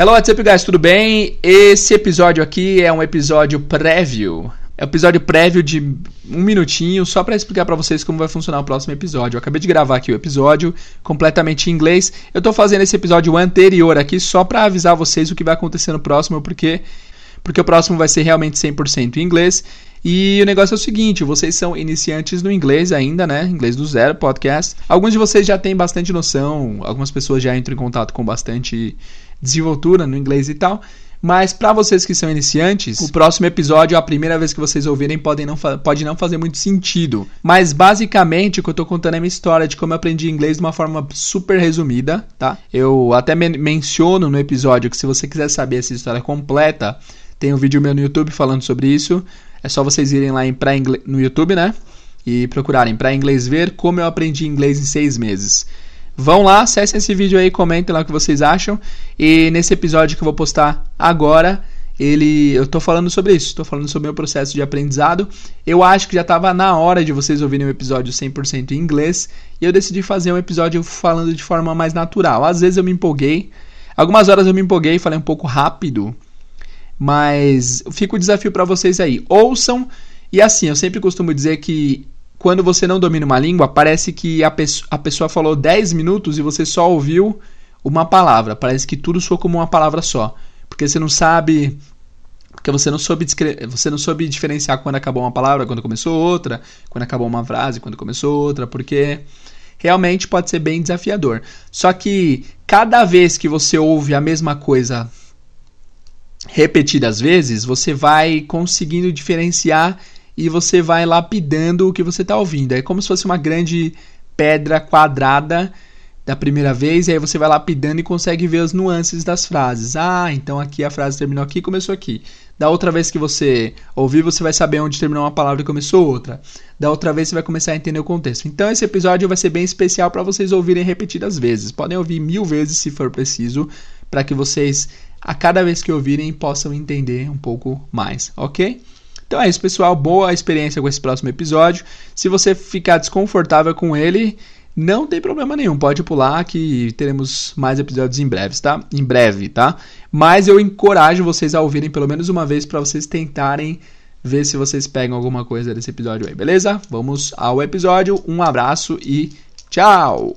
Hello, what's up, guys? Tudo bem? Esse episódio aqui é um episódio prévio. É um episódio prévio de um minutinho, só para explicar para vocês como vai funcionar o próximo episódio. Eu acabei de gravar aqui o episódio completamente em inglês. Eu tô fazendo esse episódio anterior aqui só para avisar vocês o que vai acontecer no próximo, porque porque o próximo vai ser realmente 100% em inglês. E o negócio é o seguinte, vocês são iniciantes no inglês ainda, né? Inglês do zero, podcast. Alguns de vocês já têm bastante noção, algumas pessoas já entram em contato com bastante desenvoltura no inglês e tal. Mas para vocês que são iniciantes, o próximo episódio, a primeira vez que vocês ouvirem, pode não, pode não fazer muito sentido. Mas basicamente o que eu tô contando é a minha história de como eu aprendi inglês de uma forma super resumida, tá? Eu até men menciono no episódio que se você quiser saber essa história completa, tem um vídeo meu no YouTube falando sobre isso. É só vocês irem lá em pra no YouTube, né? E procurarem para inglês ver como eu aprendi inglês em seis meses. Vão lá, acessem esse vídeo aí, comentem lá o que vocês acham. E nesse episódio que eu vou postar agora, ele, eu tô falando sobre isso, tô falando sobre o meu processo de aprendizado. Eu acho que já estava na hora de vocês ouvirem um episódio 100% em inglês, e eu decidi fazer um episódio falando de forma mais natural. Às vezes eu me empolguei, algumas horas eu me empolguei e falei um pouco rápido, mas fica o desafio para vocês aí. Ouçam, e assim, eu sempre costumo dizer que quando você não domina uma língua, parece que a, peço a pessoa falou 10 minutos e você só ouviu uma palavra. Parece que tudo soa como uma palavra só. Porque você não sabe. Porque você não soube, você não soube diferenciar quando acabou uma palavra, quando começou outra, quando acabou uma frase, quando começou outra, porque realmente pode ser bem desafiador. Só que cada vez que você ouve a mesma coisa repetidas vezes, você vai conseguindo diferenciar e você vai lapidando o que você está ouvindo. É como se fosse uma grande pedra quadrada da primeira vez, e aí você vai lapidando e consegue ver as nuances das frases. Ah, então aqui a frase terminou aqui e começou aqui. Da outra vez que você ouvir, você vai saber onde terminou uma palavra e começou outra. Da outra vez você vai começar a entender o contexto. Então esse episódio vai ser bem especial para vocês ouvirem repetidas vezes. Podem ouvir mil vezes se for preciso, para que vocês, a cada vez que ouvirem, possam entender um pouco mais, ok? Então é isso, pessoal. Boa experiência com esse próximo episódio. Se você ficar desconfortável com ele, não tem problema nenhum. Pode pular que teremos mais episódios em breve, tá? Em breve, tá? Mas eu encorajo vocês a ouvirem pelo menos uma vez para vocês tentarem ver se vocês pegam alguma coisa desse episódio aí, beleza? Vamos ao episódio. Um abraço e tchau.